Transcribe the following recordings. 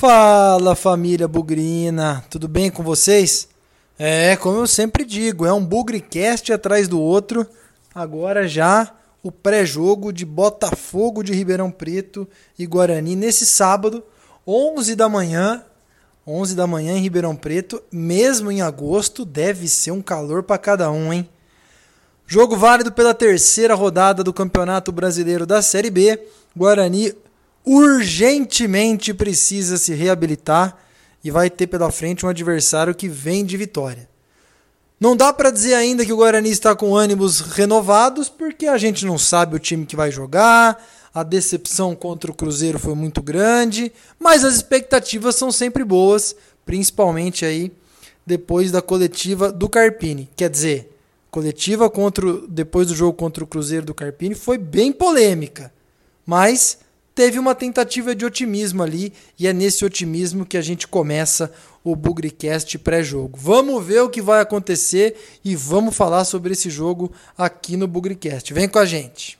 Fala família bugrina, tudo bem com vocês? É, como eu sempre digo, é um bugricast atrás do outro. Agora já o pré-jogo de Botafogo de Ribeirão Preto e Guarani nesse sábado, 11 da manhã. 11 da manhã em Ribeirão Preto, mesmo em agosto, deve ser um calor para cada um, hein? Jogo válido pela terceira rodada do Campeonato Brasileiro da Série B. Guarani urgentemente precisa se reabilitar e vai ter pela frente um adversário que vem de vitória. Não dá para dizer ainda que o Guarani está com ânimos renovados, porque a gente não sabe o time que vai jogar, a decepção contra o Cruzeiro foi muito grande, mas as expectativas são sempre boas, principalmente aí depois da coletiva do Carpini. Quer dizer, coletiva contra depois do jogo contra o Cruzeiro do Carpini foi bem polêmica, mas teve uma tentativa de otimismo ali e é nesse otimismo que a gente começa o Bugricast pré-jogo. Vamos ver o que vai acontecer e vamos falar sobre esse jogo aqui no Bugricast. Vem com a gente.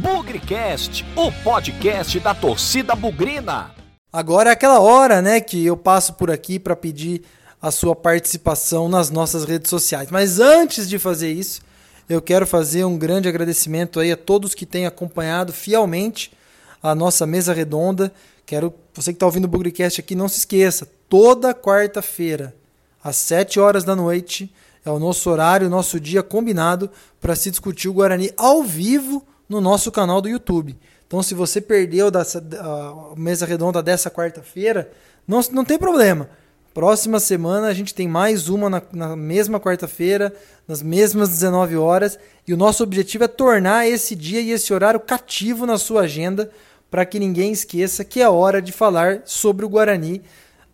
Bugricast, o podcast da torcida bugrina. Agora é aquela hora, né, que eu passo por aqui para pedir a sua participação nas nossas redes sociais. Mas antes de fazer isso, eu quero fazer um grande agradecimento aí a todos que têm acompanhado fielmente a nossa mesa redonda. Quero você que está ouvindo o Bugrecast aqui, não se esqueça, toda quarta-feira, às 7 horas da noite, é o nosso horário, o nosso dia combinado para se discutir o Guarani ao vivo no nosso canal do YouTube. Então, se você perdeu dessa, a mesa redonda dessa quarta-feira, não, não tem problema. Próxima semana a gente tem mais uma na, na mesma quarta-feira, nas mesmas 19 horas. E o nosso objetivo é tornar esse dia e esse horário cativo na sua agenda para que ninguém esqueça que é hora de falar sobre o Guarani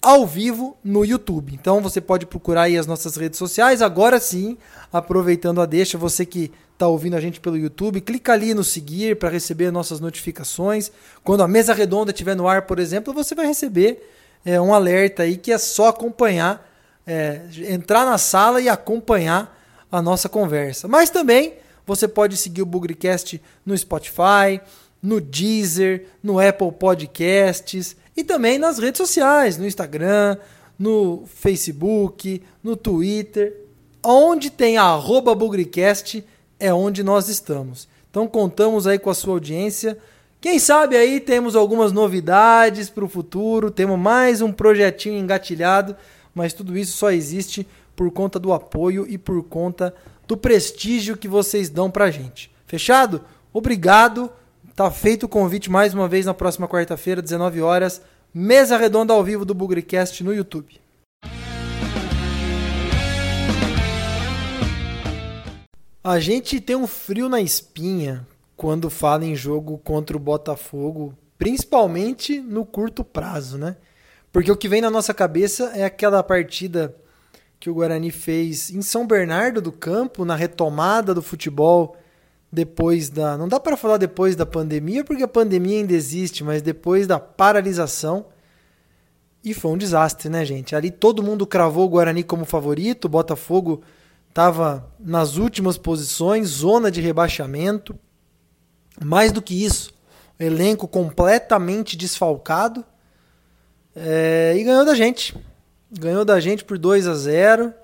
ao vivo no YouTube. Então você pode procurar aí as nossas redes sociais. Agora sim, aproveitando a deixa, você que está ouvindo a gente pelo YouTube, clica ali no seguir para receber nossas notificações. Quando a mesa redonda estiver no ar, por exemplo, você vai receber é, um alerta aí que é só acompanhar, é, entrar na sala e acompanhar a nossa conversa. Mas também você pode seguir o Bugrecast no Spotify, no Deezer, no Apple Podcasts e também nas redes sociais, no Instagram, no Facebook, no Twitter. Onde tem arroba Bugrecast é onde nós estamos. Então contamos aí com a sua audiência. Quem sabe aí temos algumas novidades para o futuro, temos mais um projetinho engatilhado, mas tudo isso só existe por conta do apoio e por conta do prestígio que vocês dão para gente. Fechado? Obrigado. Tá feito o convite mais uma vez na próxima quarta-feira, 19 horas, mesa redonda ao vivo do Bugrecast no YouTube. A gente tem um frio na espinha quando fala em jogo contra o Botafogo, principalmente no curto prazo, né? Porque o que vem na nossa cabeça é aquela partida que o Guarani fez em São Bernardo do Campo, na retomada do futebol depois da. Não dá para falar depois da pandemia, porque a pandemia ainda existe, mas depois da paralisação. E foi um desastre, né, gente? Ali todo mundo cravou o Guarani como favorito, o Botafogo estava nas últimas posições, zona de rebaixamento. Mais do que isso, elenco completamente desfalcado. É, e ganhou da gente. Ganhou da gente por 2 a 0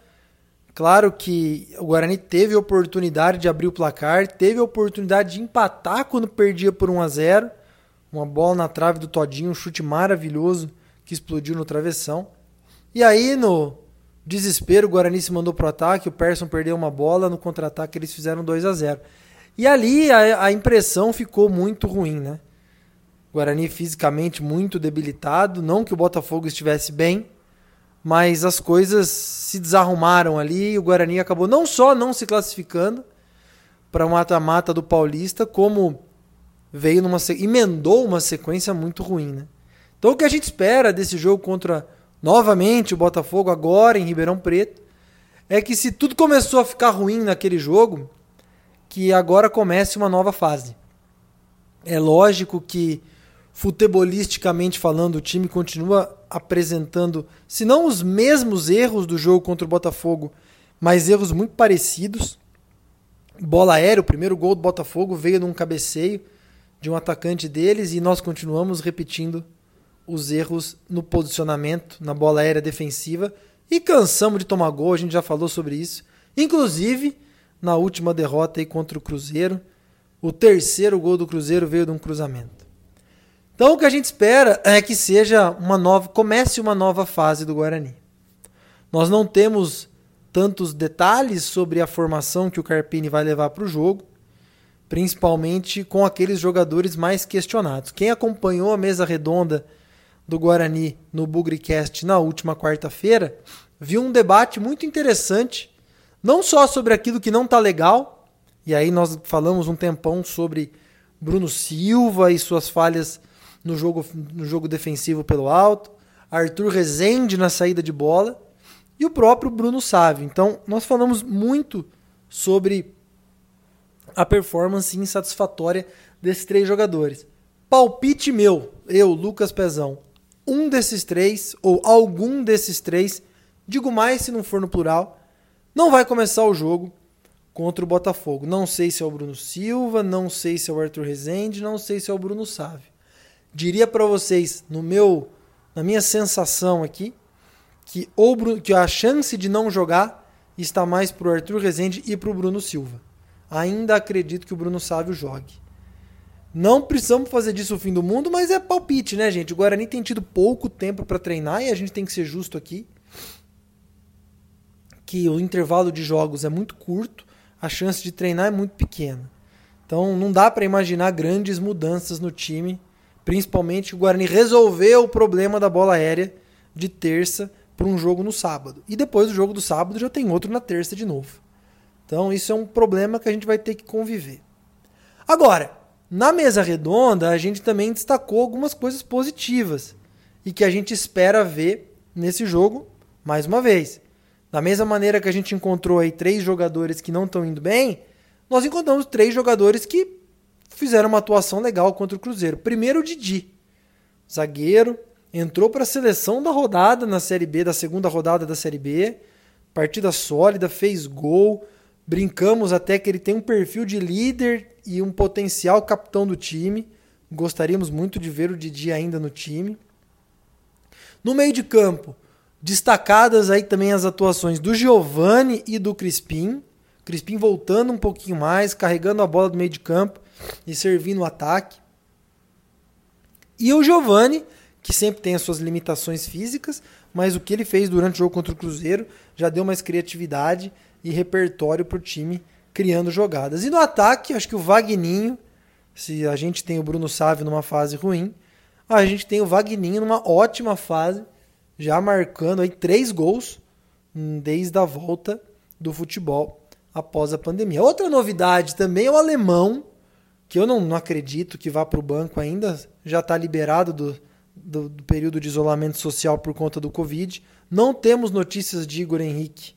Claro que o Guarani teve a oportunidade de abrir o placar, teve a oportunidade de empatar quando perdia por 1 a 0 Uma bola na trave do Todinho, um chute maravilhoso que explodiu no travessão. E aí, no desespero, o Guarani se mandou pro ataque, o Persson perdeu uma bola, no contra-ataque eles fizeram 2 a 0 E ali a, a impressão ficou muito ruim, né? O Guarani fisicamente muito debilitado, não que o Botafogo estivesse bem, mas as coisas se desarrumaram ali e o Guarani acabou não só não se classificando para o mata-mata do Paulista, como veio numa emendou uma sequência muito ruim, né? Então o que a gente espera desse jogo contra novamente o Botafogo agora em Ribeirão Preto é que se tudo começou a ficar ruim naquele jogo, que agora comece uma nova fase. É lógico que futebolisticamente falando, o time continua apresentando, se não os mesmos erros do jogo contra o Botafogo, mas erros muito parecidos. Bola aérea, o primeiro gol do Botafogo veio num cabeceio de um atacante deles e nós continuamos repetindo os erros no posicionamento, na bola aérea defensiva e cansamos de tomar gol, a gente já falou sobre isso. Inclusive, na última derrota aí contra o Cruzeiro, o terceiro gol do Cruzeiro veio de um cruzamento. Então o que a gente espera é que seja uma nova, comece uma nova fase do Guarani. Nós não temos tantos detalhes sobre a formação que o Carpini vai levar para o jogo, principalmente com aqueles jogadores mais questionados. Quem acompanhou a mesa redonda do Guarani no Bugricast na última quarta-feira viu um debate muito interessante, não só sobre aquilo que não está legal, e aí nós falamos um tempão sobre Bruno Silva e suas falhas no jogo, no jogo defensivo pelo alto, Arthur Rezende na saída de bola, e o próprio Bruno Sávio. Então, nós falamos muito sobre a performance insatisfatória desses três jogadores. Palpite meu, eu, Lucas Pezão, um desses três, ou algum desses três, digo mais se não for no plural, não vai começar o jogo contra o Botafogo. Não sei se é o Bruno Silva, não sei se é o Arthur Rezende, não sei se é o Bruno Sávio. Diria para vocês, no meu, na minha sensação aqui, que, ou, que a chance de não jogar está mais para o Arthur Rezende e para o Bruno Silva. Ainda acredito que o Bruno Sávio jogue. Não precisamos fazer disso o fim do mundo, mas é palpite, né, gente? O Guarani tem tido pouco tempo para treinar e a gente tem que ser justo aqui. Que o intervalo de jogos é muito curto, a chance de treinar é muito pequena. Então não dá para imaginar grandes mudanças no time, principalmente o Guarani resolveu o problema da bola aérea de terça para um jogo no sábado. E depois do jogo do sábado já tem outro na terça de novo. Então isso é um problema que a gente vai ter que conviver. Agora, na mesa redonda, a gente também destacou algumas coisas positivas e que a gente espera ver nesse jogo mais uma vez. Da mesma maneira que a gente encontrou aí três jogadores que não estão indo bem, nós encontramos três jogadores que fizeram uma atuação legal contra o Cruzeiro. Primeiro o Didi, zagueiro, entrou para a seleção da rodada na Série B, da segunda rodada da Série B. Partida sólida, fez gol. Brincamos até que ele tem um perfil de líder e um potencial capitão do time. Gostaríamos muito de ver o Didi ainda no time. No meio de campo, destacadas aí também as atuações do Giovani e do Crispim. Crispim voltando um pouquinho mais, carregando a bola do meio de campo e servindo o ataque. E o Giovani, que sempre tem as suas limitações físicas, mas o que ele fez durante o jogo contra o Cruzeiro já deu mais criatividade e repertório para o time criando jogadas. E no ataque, acho que o Vagninho, se a gente tem o Bruno Sávio numa fase ruim, a gente tem o Vagninho numa ótima fase, já marcando aí três gols hum, desde a volta do futebol após a pandemia. Outra novidade também é o alemão, que eu não, não acredito que vá para o banco ainda, já está liberado do, do, do, período de isolamento social por conta do Covid. Não temos notícias de Igor Henrique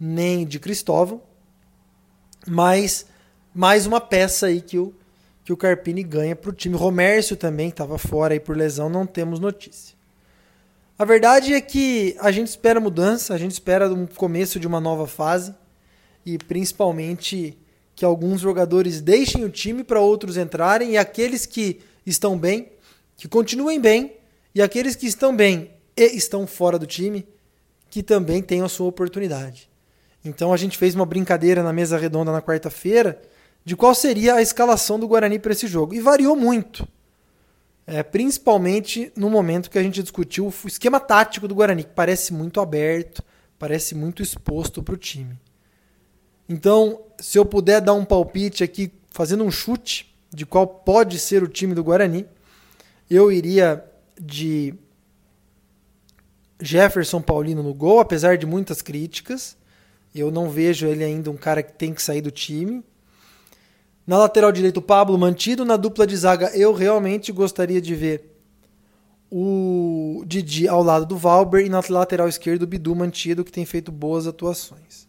nem de Cristóvão, mas mais uma peça aí que o, que o Carpini ganha para o time. Romércio também estava fora aí por lesão, não temos notícia. A verdade é que a gente espera mudança, a gente espera um começo de uma nova fase e principalmente que alguns jogadores deixem o time para outros entrarem e aqueles que estão bem que continuem bem e aqueles que estão bem e estão fora do time que também tenham a sua oportunidade. Então a gente fez uma brincadeira na mesa redonda na quarta-feira de qual seria a escalação do Guarani para esse jogo e variou muito. É, principalmente no momento que a gente discutiu o esquema tático do Guarani, que parece muito aberto, parece muito exposto para o time. Então, se eu puder dar um palpite aqui, fazendo um chute de qual pode ser o time do Guarani, eu iria de Jefferson Paulino no gol, apesar de muitas críticas. Eu não vejo ele ainda um cara que tem que sair do time. Na lateral direito, o Pablo mantido. Na dupla de zaga, eu realmente gostaria de ver o Didi ao lado do Valber. E na lateral esquerda, o Bidu mantido, que tem feito boas atuações.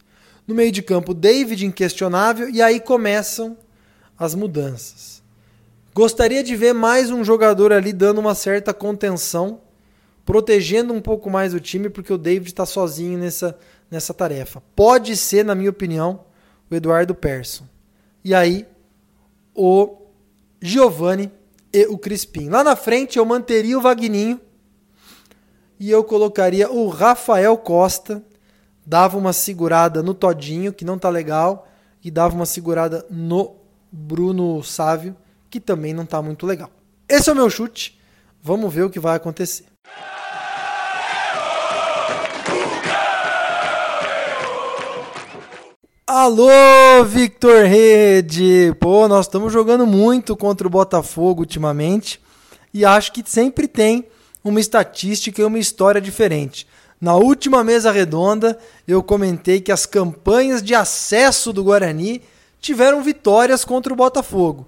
No meio de campo, David inquestionável. E aí começam as mudanças. Gostaria de ver mais um jogador ali dando uma certa contenção, protegendo um pouco mais o time, porque o David está sozinho nessa, nessa tarefa. Pode ser, na minha opinião, o Eduardo Persson. E aí, o Giovani e o Crispim. Lá na frente eu manteria o Vagninho, e eu colocaria o Rafael Costa, dava uma segurada no Todinho, que não tá legal, e dava uma segurada no Bruno Sávio, que também não tá muito legal. Esse é o meu chute. Vamos ver o que vai acontecer. Alô, Victor Rede! Pô, nós estamos jogando muito contra o Botafogo ultimamente e acho que sempre tem uma estatística e uma história diferente. Na última mesa redonda, eu comentei que as campanhas de acesso do Guarani tiveram vitórias contra o Botafogo.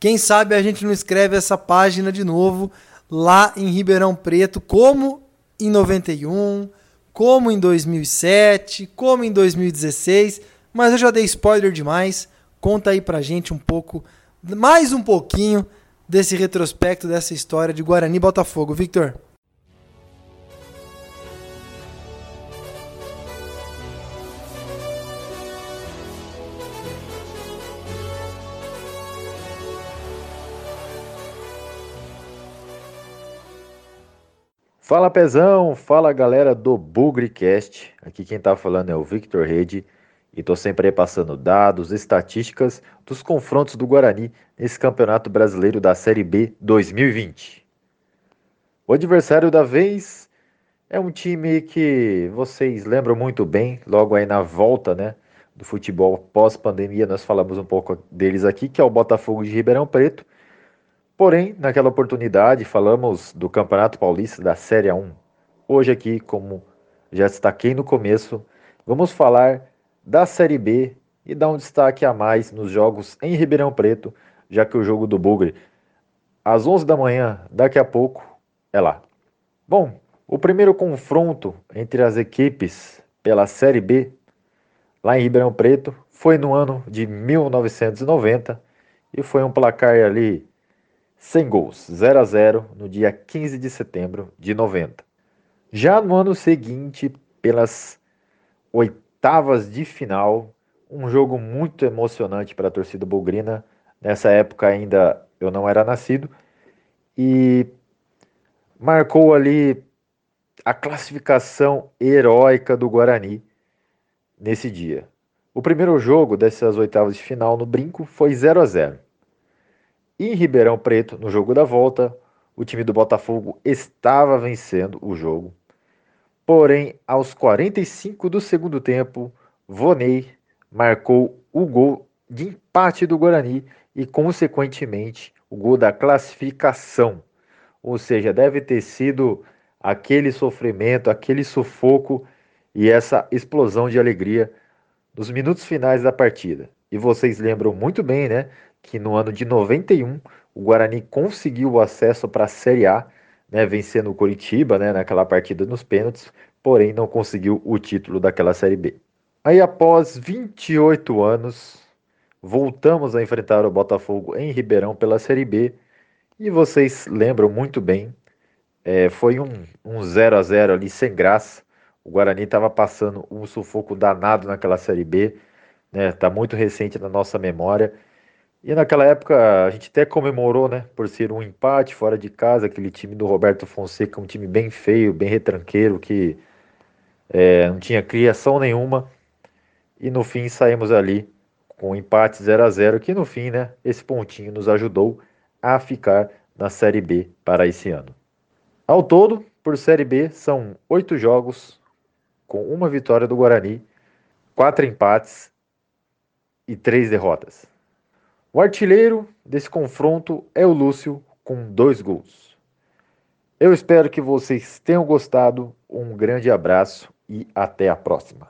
Quem sabe a gente não escreve essa página de novo lá em Ribeirão Preto, como em 91, como em 2007, como em 2016 mas eu já dei spoiler demais. Conta aí pra gente um pouco, mais um pouquinho desse retrospecto dessa história de Guarani Botafogo, Victor. Fala Pezão, fala galera do BugriCast. Aqui quem tá falando é o Victor Rede e estou sempre passando dados, estatísticas dos confrontos do Guarani nesse Campeonato Brasileiro da Série B 2020. O adversário da vez é um time que vocês lembram muito bem, logo aí na volta né, do futebol pós-pandemia, nós falamos um pouco deles aqui, que é o Botafogo de Ribeirão Preto. Porém, naquela oportunidade, falamos do Campeonato Paulista da Série A1. Hoje aqui, como já destaquei no começo, vamos falar da Série B e dar um destaque a mais nos jogos em Ribeirão Preto, já que o jogo do Bugre às 11 da manhã, daqui a pouco, é lá. Bom, o primeiro confronto entre as equipes pela Série B, lá em Ribeirão Preto, foi no ano de 1990 e foi um placar ali sem gols, 0 a 0 no dia 15 de setembro de 90. Já no ano seguinte, pelas oitavas de final, um jogo muito emocionante para a torcida bugrina. Nessa época ainda eu não era nascido e marcou ali a classificação heróica do Guarani nesse dia. O primeiro jogo dessas oitavas de final no Brinco foi 0 a 0. Em Ribeirão Preto, no jogo da volta, o time do Botafogo estava vencendo o jogo Porém, aos 45 do segundo tempo, Vonei marcou o gol de empate do Guarani e, consequentemente, o gol da classificação. Ou seja, deve ter sido aquele sofrimento, aquele sufoco e essa explosão de alegria nos minutos finais da partida. E vocês lembram muito bem, né, que no ano de 91 o Guarani conseguiu o acesso para a Série A né, vencendo o Coritiba né, naquela partida nos pênaltis, porém não conseguiu o título daquela Série B. Aí após 28 anos, voltamos a enfrentar o Botafogo em Ribeirão pela Série B, e vocês lembram muito bem, é, foi um, um 0 a 0 ali sem graça, o Guarani estava passando um sufoco danado naquela Série B, né, tá muito recente na nossa memória, e naquela época a gente até comemorou, né, por ser um empate fora de casa, aquele time do Roberto Fonseca, um time bem feio, bem retranqueiro, que é, não tinha criação nenhuma. E no fim saímos ali com um empate 0 a 0 que no fim, né, esse pontinho nos ajudou a ficar na Série B para esse ano. Ao todo, por Série B, são oito jogos com uma vitória do Guarani, quatro empates e três derrotas. O artilheiro desse confronto é o Lúcio, com dois gols. Eu espero que vocês tenham gostado. Um grande abraço e até a próxima.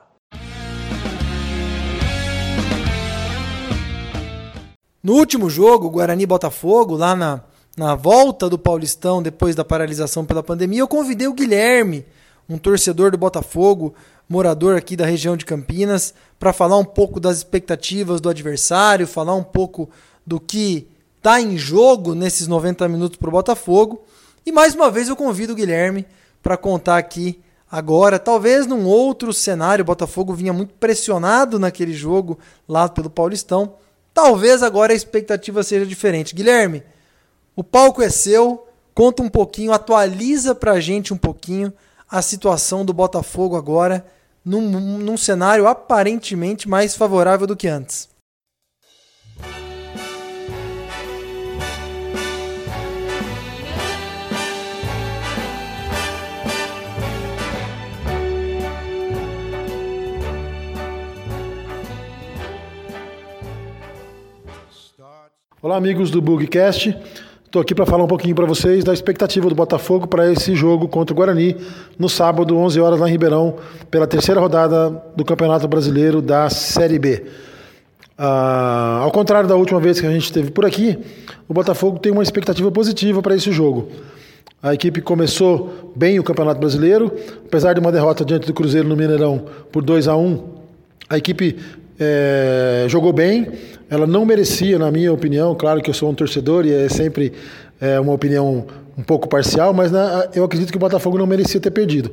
No último jogo, Guarani Botafogo, lá na, na volta do Paulistão depois da paralisação pela pandemia, eu convidei o Guilherme, um torcedor do Botafogo, morador aqui da região de Campinas, para falar um pouco das expectativas do adversário, falar um pouco do que está em jogo nesses 90 minutos para o Botafogo. E mais uma vez eu convido o Guilherme para contar aqui agora, talvez num outro cenário, o Botafogo vinha muito pressionado naquele jogo lá pelo Paulistão. Talvez agora a expectativa seja diferente. Guilherme, o palco é seu, conta um pouquinho, atualiza para a gente um pouquinho a situação do Botafogo agora num, num cenário aparentemente mais favorável do que antes. Olá, amigos do Bugcast. Estou aqui para falar um pouquinho para vocês da expectativa do Botafogo para esse jogo contra o Guarani no sábado, 11 horas lá em Ribeirão, pela terceira rodada do Campeonato Brasileiro da Série B. Ah, ao contrário da última vez que a gente esteve por aqui, o Botafogo tem uma expectativa positiva para esse jogo. A equipe começou bem o Campeonato Brasileiro, apesar de uma derrota diante do Cruzeiro no Mineirão por 2 a 1 a equipe é, jogou bem, ela não merecia, na minha opinião, claro que eu sou um torcedor e é sempre é, uma opinião um pouco parcial, mas né, eu acredito que o Botafogo não merecia ter perdido.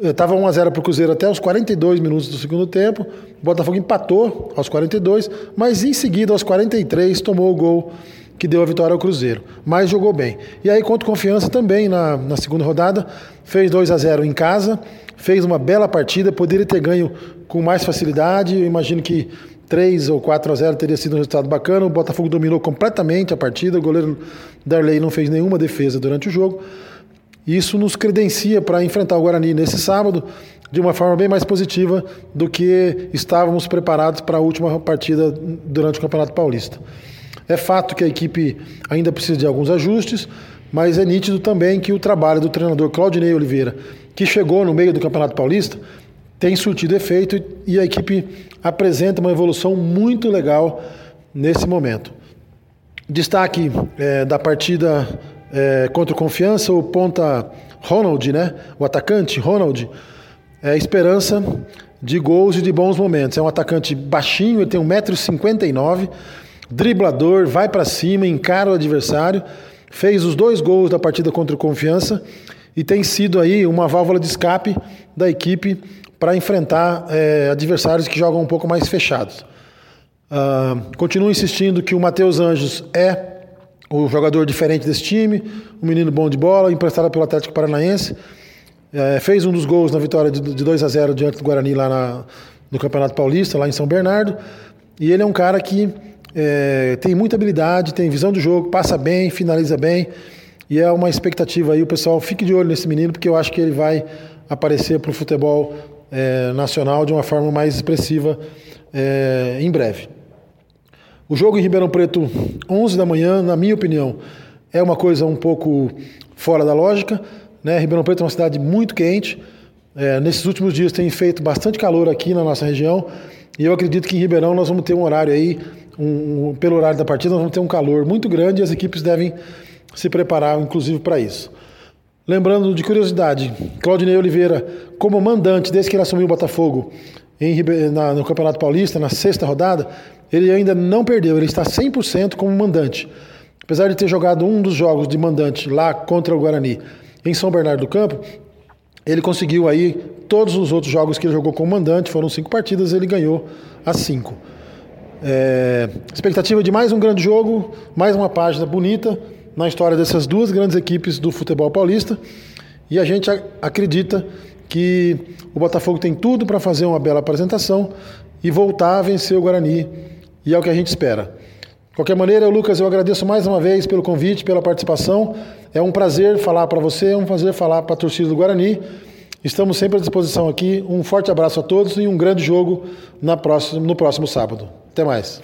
Estava 1 a 0 para o Cruzeiro até os 42 minutos do segundo tempo. O Botafogo empatou aos 42, mas em seguida, aos 43, tomou o gol que deu a vitória ao Cruzeiro. Mas jogou bem. E aí, contra confiança também na, na segunda rodada, fez 2 a 0 em casa, fez uma bela partida, poderia ter ganho com mais facilidade. Eu imagino que 3 ou 4 a 0 teria sido um resultado bacana. O Botafogo dominou completamente a partida, o goleiro Darley não fez nenhuma defesa durante o jogo. Isso nos credencia para enfrentar o Guarani nesse sábado de uma forma bem mais positiva do que estávamos preparados para a última partida durante o Campeonato Paulista. É fato que a equipe ainda precisa de alguns ajustes, mas é nítido também que o trabalho do treinador Claudinei Oliveira, que chegou no meio do Campeonato Paulista, tem surtido efeito e a equipe apresenta uma evolução muito legal nesse momento. Destaque é, da partida é, contra o Confiança, o ponta Ronald, né? o atacante Ronald, é esperança de gols e de bons momentos. É um atacante baixinho, ele tem 1,59m, driblador, vai para cima, encara o adversário, fez os dois gols da partida contra o Confiança e tem sido aí uma válvula de escape da equipe para enfrentar é, adversários que jogam um pouco mais fechados. Uh, continuo insistindo que o Matheus Anjos é o jogador diferente desse time, um menino bom de bola, emprestado pelo Atlético Paranaense. É, fez um dos gols na vitória de, de 2 a 0 diante do Guarani lá na, no Campeonato Paulista, lá em São Bernardo. E ele é um cara que é, tem muita habilidade, tem visão do jogo, passa bem, finaliza bem. E é uma expectativa aí, o pessoal fique de olho nesse menino, porque eu acho que ele vai aparecer para o futebol é, nacional de uma forma mais expressiva é, em breve. O jogo em Ribeirão Preto, 11 da manhã, na minha opinião, é uma coisa um pouco fora da lógica. Né? Ribeirão Preto é uma cidade muito quente. É, nesses últimos dias tem feito bastante calor aqui na nossa região. E eu acredito que em Ribeirão nós vamos ter um horário aí um, pelo horário da partida, nós vamos ter um calor muito grande e as equipes devem se preparar, inclusive, para isso. Lembrando de curiosidade, Claudinei Oliveira, como mandante, desde que ele assumiu o Botafogo em, na, no Campeonato Paulista, na sexta rodada, ele ainda não perdeu, ele está 100% como mandante. Apesar de ter jogado um dos jogos de mandante lá contra o Guarani em São Bernardo do Campo, ele conseguiu aí todos os outros jogos que ele jogou como mandante, foram cinco partidas, ele ganhou as cinco. É, expectativa de mais um grande jogo, mais uma página bonita na história dessas duas grandes equipes do futebol paulista. E a gente acredita que o Botafogo tem tudo para fazer uma bela apresentação e voltar a vencer o Guarani. E é o que a gente espera. De qualquer maneira, Lucas, eu agradeço mais uma vez pelo convite, pela participação. É um prazer falar para você, é um prazer falar para a torcida do Guarani. Estamos sempre à disposição aqui. Um forte abraço a todos e um grande jogo no próximo sábado. Até mais.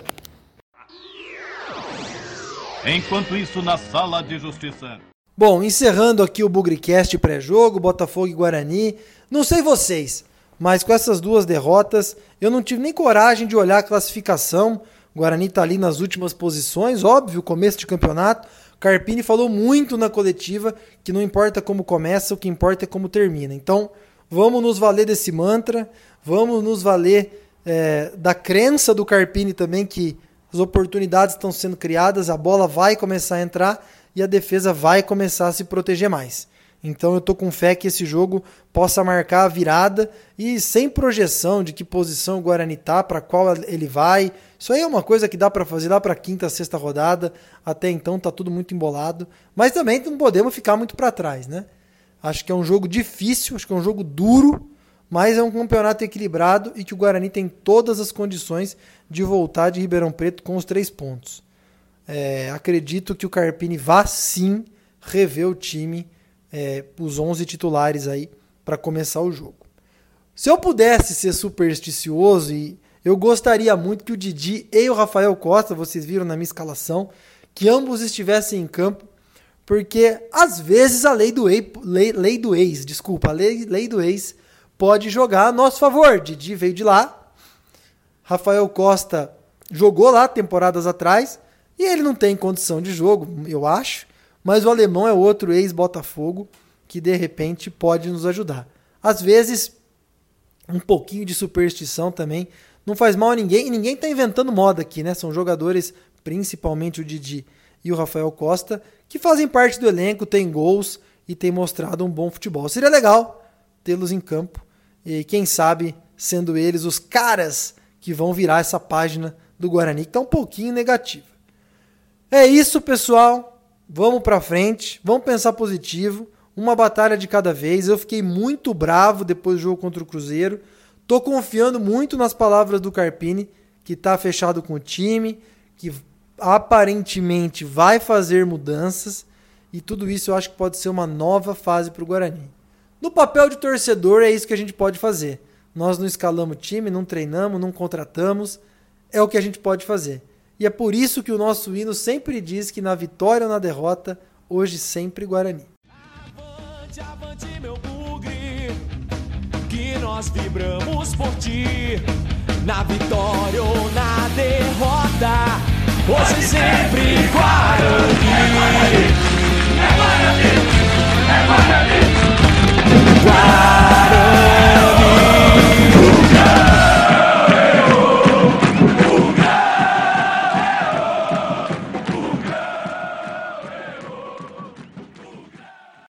Enquanto isso, na sala de justiça. Bom, encerrando aqui o Bugricast pré-jogo, Botafogo e Guarani. Não sei vocês, mas com essas duas derrotas, eu não tive nem coragem de olhar a classificação. O Guarani está ali nas últimas posições, óbvio, começo de campeonato. Carpini falou muito na coletiva que não importa como começa, o que importa é como termina. Então, vamos nos valer desse mantra, vamos nos valer é, da crença do Carpini também que as oportunidades estão sendo criadas, a bola vai começar a entrar e a defesa vai começar a se proteger mais. Então eu tô com fé que esse jogo possa marcar a virada e sem projeção de que posição o Guarani tá, para qual ele vai. Isso aí é uma coisa que dá para fazer lá para quinta, sexta rodada. Até então tá tudo muito embolado, mas também não podemos ficar muito para trás, né? Acho que é um jogo difícil, acho que é um jogo duro, mas é um campeonato equilibrado e que o Guarani tem todas as condições de voltar de Ribeirão Preto com os três pontos. É, acredito que o Carpini vá sim rever o time, é, os 11 titulares aí, para começar o jogo. Se eu pudesse ser supersticioso e eu gostaria muito que o Didi e o Rafael Costa, vocês viram na minha escalação, que ambos estivessem em campo, porque às vezes a lei do, ex, lei, lei do ex, desculpa, a lei, lei do ex pode jogar a nosso favor. Didi veio de lá, Rafael Costa jogou lá temporadas atrás e ele não tem condição de jogo, eu acho, mas o alemão é outro ex-Botafogo que de repente pode nos ajudar. Às vezes, um pouquinho de superstição também não faz mal a ninguém e ninguém está inventando moda aqui, né? São jogadores, principalmente o Didi e o Rafael Costa, que fazem parte do elenco, têm gols e têm mostrado um bom futebol. Seria legal tê-los em campo e quem sabe sendo eles os caras que vão virar essa página do Guarani que está um pouquinho negativa. É isso, pessoal. Vamos para frente, vamos pensar positivo, uma batalha de cada vez. Eu fiquei muito bravo depois do jogo contra o Cruzeiro. Tô confiando muito nas palavras do Carpini, que está fechado com o time, que aparentemente vai fazer mudanças e tudo isso eu acho que pode ser uma nova fase para o Guarani. No papel de torcedor é isso que a gente pode fazer. Nós não escalamos time, não treinamos, não contratamos, é o que a gente pode fazer. E é por isso que o nosso hino sempre diz que na vitória ou na derrota, hoje sempre Guarani. Avante, avante, meu bugre, que nós vibramos por ti. Na vitória ou na derrota, hoje sempre Guarani. É Guarani, é Guarani, é Guarani. I